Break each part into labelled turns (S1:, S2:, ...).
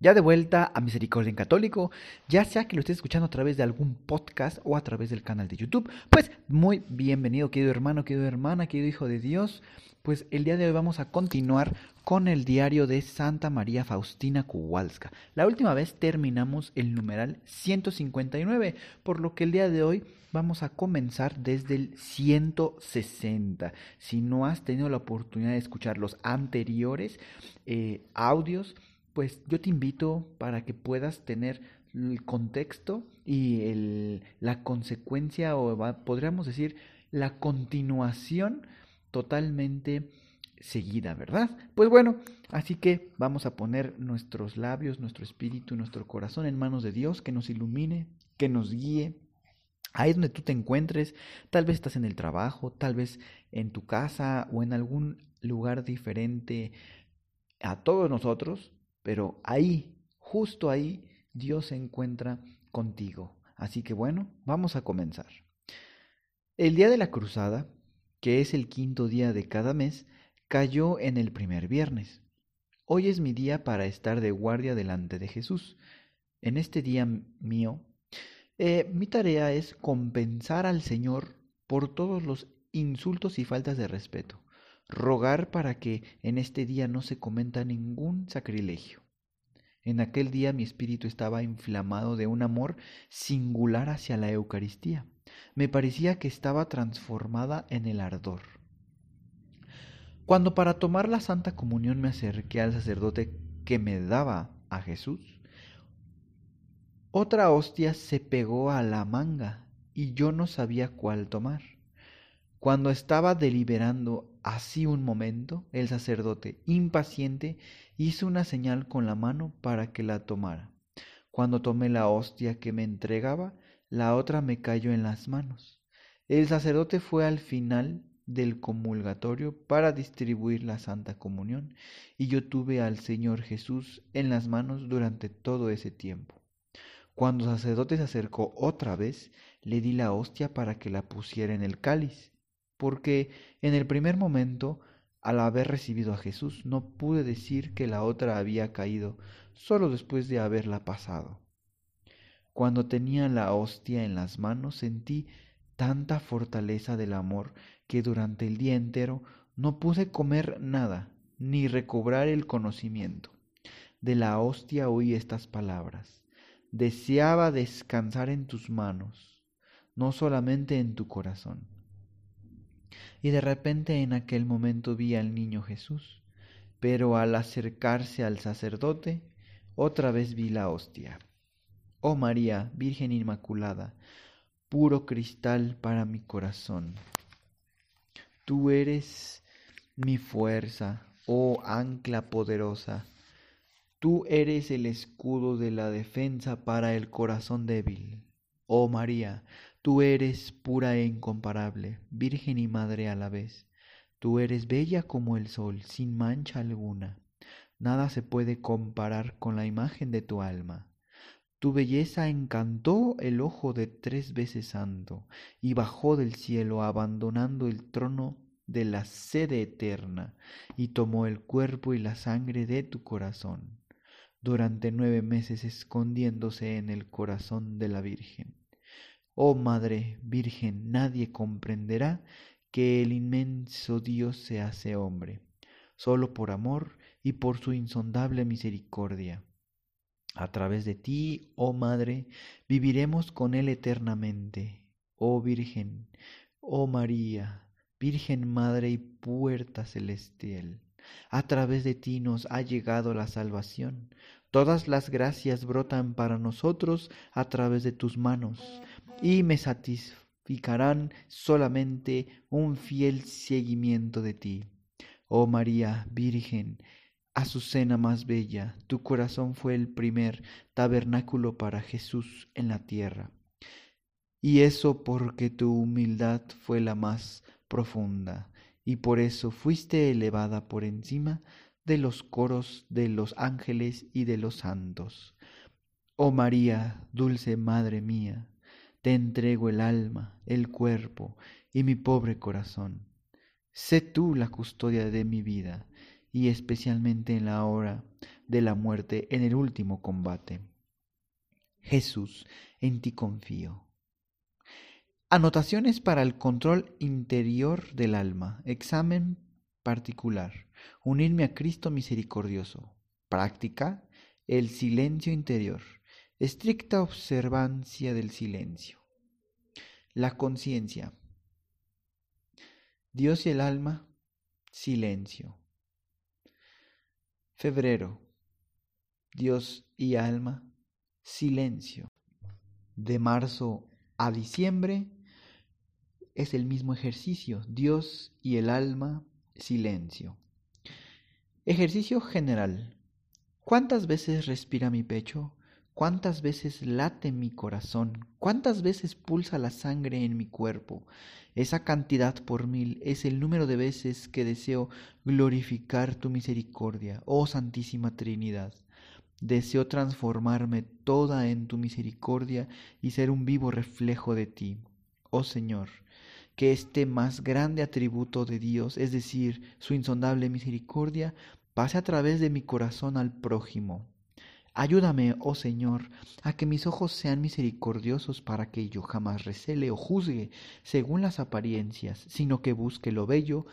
S1: Ya de vuelta a Misericordia en Católico, ya sea que lo estés escuchando a través de algún podcast o a través del canal de YouTube, pues muy bienvenido, querido hermano, querido hermana, querido hijo de Dios. Pues el día de hoy vamos a continuar con el diario de Santa María Faustina Kowalska. La última vez terminamos el numeral 159, por lo que el día de hoy vamos a comenzar desde el 160. Si no has tenido la oportunidad de escuchar los anteriores eh, audios, pues yo te invito para que puedas tener el contexto y el, la consecuencia o podríamos decir la continuación totalmente seguida, ¿verdad? Pues bueno, así que vamos a poner nuestros labios, nuestro espíritu, nuestro corazón en manos de Dios, que nos ilumine, que nos guíe. Ahí donde tú te encuentres, tal vez estás en el trabajo, tal vez en tu casa o en algún lugar diferente a todos nosotros, pero ahí, justo ahí, Dios se encuentra contigo. Así que bueno, vamos a comenzar. El día de la cruzada, que es el quinto día de cada mes, cayó en el primer viernes. Hoy es mi día para estar de guardia delante de Jesús. En este día mío, eh, mi tarea es compensar al Señor por todos los insultos y faltas de respeto rogar para que en este día no se cometa ningún sacrilegio. En aquel día mi espíritu estaba inflamado de un amor singular hacia la Eucaristía. Me parecía que estaba transformada en el ardor. Cuando para tomar la Santa Comunión me acerqué al sacerdote que me daba a Jesús, otra hostia se pegó a la manga y yo no sabía cuál tomar. Cuando estaba deliberando así un momento, el sacerdote, impaciente, hizo una señal con la mano para que la tomara. Cuando tomé la hostia que me entregaba, la otra me cayó en las manos. El sacerdote fue al final del comulgatorio para distribuir la Santa Comunión, y yo tuve al Señor Jesús en las manos durante todo ese tiempo. Cuando el sacerdote se acercó otra vez, le di la hostia para que la pusiera en el cáliz porque en el primer momento, al haber recibido a Jesús, no pude decir que la otra había caído, solo después de haberla pasado. Cuando tenía la hostia en las manos sentí tanta fortaleza del amor que durante el día entero no pude comer nada, ni recobrar el conocimiento. De la hostia oí estas palabras. Deseaba descansar en tus manos, no solamente en tu corazón y de repente en aquel momento vi al niño Jesús, pero al acercarse al sacerdote, otra vez vi la hostia. Oh María, Virgen Inmaculada, puro cristal para mi corazón. Tú eres mi fuerza, oh ancla poderosa. Tú eres el escudo de la defensa para el corazón débil. Oh María, Tú eres pura e incomparable, virgen y madre a la vez. Tú eres bella como el sol, sin mancha alguna. Nada se puede comparar con la imagen de tu alma. Tu belleza encantó el ojo de tres veces santo, y bajó del cielo abandonando el trono de la sede eterna, y tomó el cuerpo y la sangre de tu corazón, durante nueve meses escondiéndose en el corazón de la Virgen. Oh Madre Virgen, nadie comprenderá que el inmenso Dios se hace hombre, solo por amor y por su insondable misericordia. A través de ti, oh Madre, viviremos con Él eternamente. Oh Virgen, oh María, Virgen Madre y puerta celestial. A través de ti nos ha llegado la salvación. Todas las gracias brotan para nosotros a través de tus manos y me satisficarán solamente un fiel seguimiento de ti. Oh María Virgen, Azucena más bella, tu corazón fue el primer tabernáculo para Jesús en la tierra. Y eso porque tu humildad fue la más profunda, y por eso fuiste elevada por encima de los coros de los ángeles y de los santos. Oh María, dulce Madre mía, te entrego el alma, el cuerpo y mi pobre corazón. Sé tú la custodia de mi vida y especialmente en la hora de la muerte en el último combate. Jesús, en ti confío. Anotaciones para el control interior del alma. Examen particular. Unirme a Cristo misericordioso. Práctica. El silencio interior. Estricta observancia del silencio. La conciencia. Dios y el alma. Silencio. Febrero. Dios y alma. Silencio. De marzo a diciembre es el mismo ejercicio. Dios y el alma. Silencio. Ejercicio general. ¿Cuántas veces respira mi pecho? ¿Cuántas veces late mi corazón? ¿Cuántas veces pulsa la sangre en mi cuerpo? Esa cantidad por mil es el número de veces que deseo glorificar tu misericordia, oh Santísima Trinidad. Deseo transformarme toda en tu misericordia y ser un vivo reflejo de ti, oh Señor. Que este más grande atributo de Dios, es decir, su insondable misericordia, pase a través de mi corazón al prójimo Ayúdame, oh Señor, a que mis ojos sean misericordiosos para que yo jamás recele o juzgue según las apariencias, sino que busque lo bello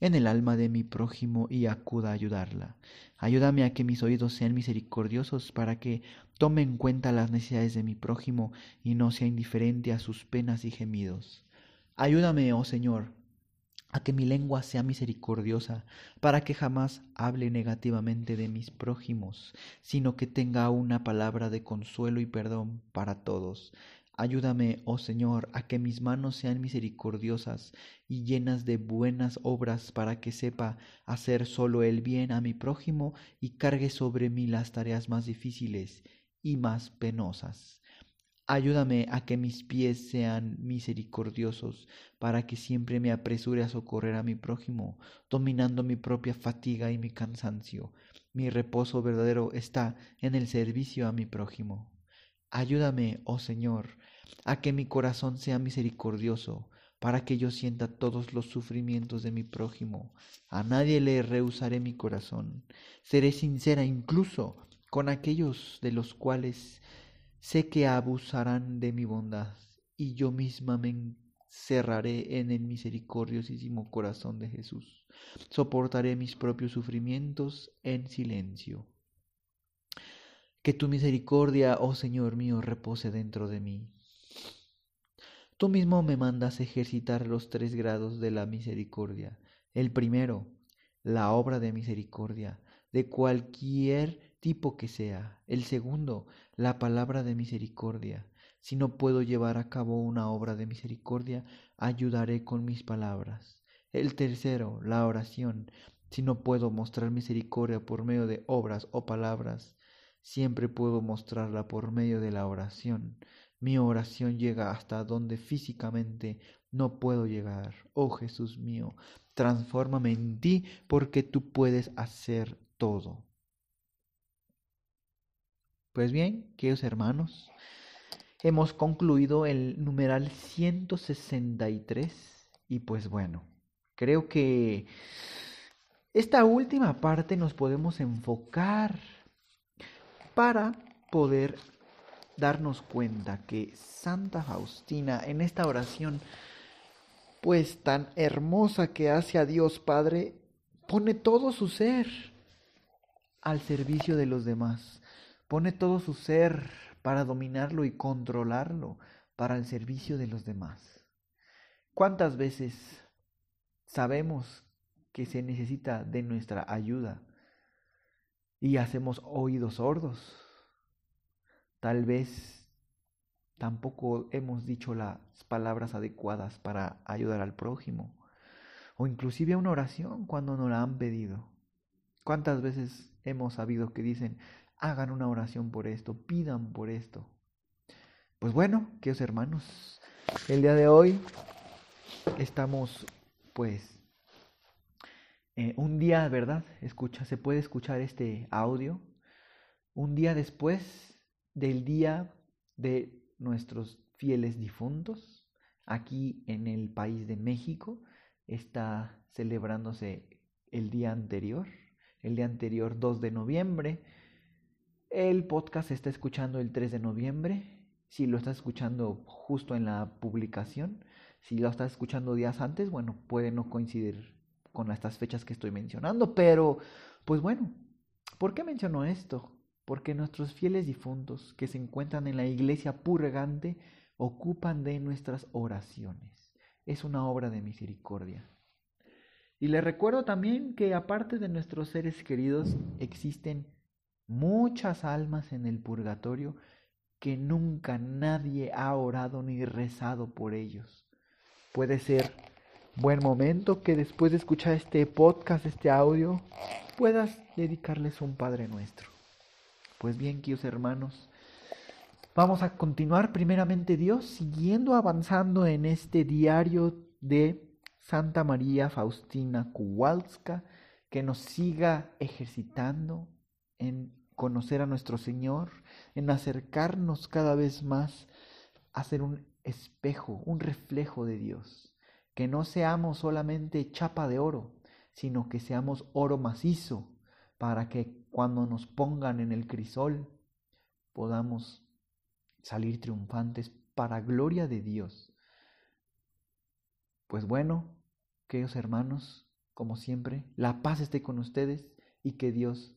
S1: en el alma de mi prójimo y acuda a ayudarla. Ayúdame a que mis oídos sean misericordiosos para que tome en cuenta las necesidades de mi prójimo y no sea indiferente a sus penas y gemidos. Ayúdame, oh Señor, a que mi lengua sea misericordiosa, para que jamás hable negativamente de mis prójimos, sino que tenga una palabra de consuelo y perdón para todos. Ayúdame, oh Señor, a que mis manos sean misericordiosas y llenas de buenas obras para que sepa hacer solo el bien a mi prójimo y cargue sobre mí las tareas más difíciles y más penosas. Ayúdame a que mis pies sean misericordiosos, para que siempre me apresure a socorrer a mi prójimo, dominando mi propia fatiga y mi cansancio. Mi reposo verdadero está en el servicio a mi prójimo. Ayúdame, oh Señor, a que mi corazón sea misericordioso, para que yo sienta todos los sufrimientos de mi prójimo. A nadie le rehusaré mi corazón. Seré sincera incluso con aquellos de los cuales Sé que abusarán de mi bondad, y yo misma me encerraré en el misericordiosísimo corazón de Jesús. Soportaré mis propios sufrimientos en silencio. Que tu misericordia, oh Señor mío, repose dentro de mí. Tú mismo me mandas ejercitar los tres grados de la misericordia. El primero, la obra de misericordia, de cualquier tipo que sea. El segundo, la palabra de misericordia. Si no puedo llevar a cabo una obra de misericordia, ayudaré con mis palabras. El tercero, la oración. Si no puedo mostrar misericordia por medio de obras o palabras, siempre puedo mostrarla por medio de la oración. Mi oración llega hasta donde físicamente no puedo llegar. Oh Jesús mío, transfórmame en ti porque tú puedes hacer todo. Pues bien, queridos hermanos, hemos concluido el numeral 163 y pues bueno, creo que esta última parte nos podemos enfocar para poder darnos cuenta que Santa Faustina en esta oración pues tan hermosa que hace a Dios Padre, pone todo su ser al servicio de los demás Pone todo su ser para dominarlo y controlarlo para el servicio de los demás. ¿Cuántas veces sabemos que se necesita de nuestra ayuda y hacemos oídos sordos? Tal vez tampoco hemos dicho las palabras adecuadas para ayudar al prójimo o inclusive una oración cuando nos la han pedido. ¿Cuántas veces hemos sabido que dicen, hagan una oración por esto, pidan por esto. Pues bueno, queridos hermanos, el día de hoy estamos pues eh, un día, ¿verdad? Escucha, se puede escuchar este audio un día después del día de nuestros fieles difuntos, aquí en el país de México, está celebrándose el día anterior, el día anterior 2 de noviembre. El podcast se está escuchando el 3 de noviembre. Si lo estás escuchando justo en la publicación, si lo estás escuchando días antes, bueno, puede no coincidir con estas fechas que estoy mencionando, pero pues bueno, ¿por qué menciono esto? Porque nuestros fieles difuntos que se encuentran en la iglesia purgante ocupan de nuestras oraciones. Es una obra de misericordia. Y les recuerdo también que aparte de nuestros seres queridos, existen muchas almas en el purgatorio que nunca nadie ha orado ni rezado por ellos. Puede ser buen momento que después de escuchar este podcast, este audio, puedas dedicarles un Padre Nuestro. Pues bien, queridos hermanos, vamos a continuar primeramente Dios siguiendo avanzando en este diario de Santa María Faustina Kowalska, que nos siga ejercitando en conocer a nuestro Señor, en acercarnos cada vez más a ser un espejo, un reflejo de Dios, que no seamos solamente chapa de oro, sino que seamos oro macizo, para que cuando nos pongan en el crisol podamos salir triunfantes para gloria de Dios. Pues bueno, queridos hermanos, como siempre, la paz esté con ustedes y que Dios